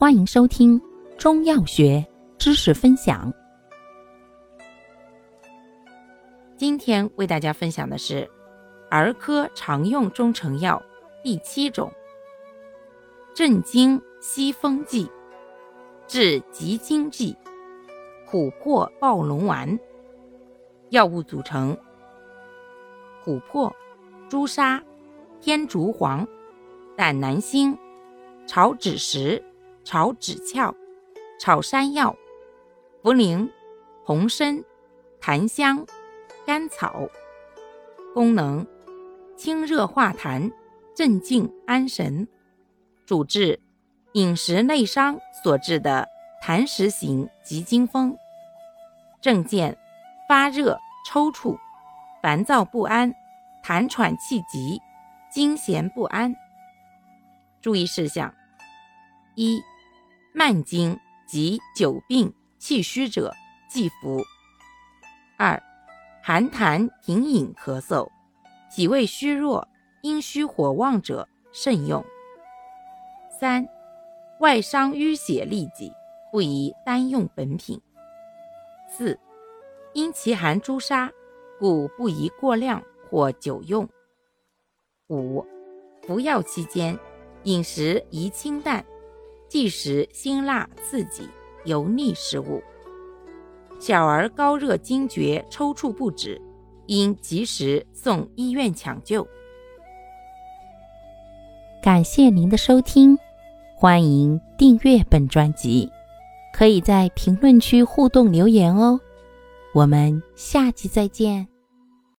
欢迎收听中药学知识分享。今天为大家分享的是儿科常用中成药第七种——镇惊息风剂、治急惊剂——琥珀暴龙丸。药物组成：琥珀、朱砂、天竺黄、胆南星、草枳实。炒枳壳、炒山药、茯苓、红参、檀香、甘草。功能：清热化痰，镇静安神。主治：饮食内伤所致的痰湿型急惊风。症见：发热、抽搐、烦躁不安、痰喘气急、惊痫不安。注意事项：一。慢经及久病气虚者忌服。二、寒痰停饮咳嗽、脾胃虚弱、阴虚火旺者慎用。三、外伤淤血痢疾不宜单用本品。四、因其含朱砂，故不宜过量或久用。五、服药期间饮食宜清淡。忌食辛辣刺激、油腻食物。小儿高热惊厥、抽搐不止，应及时送医院抢救。感谢您的收听，欢迎订阅本专辑，可以在评论区互动留言哦。我们下期再见。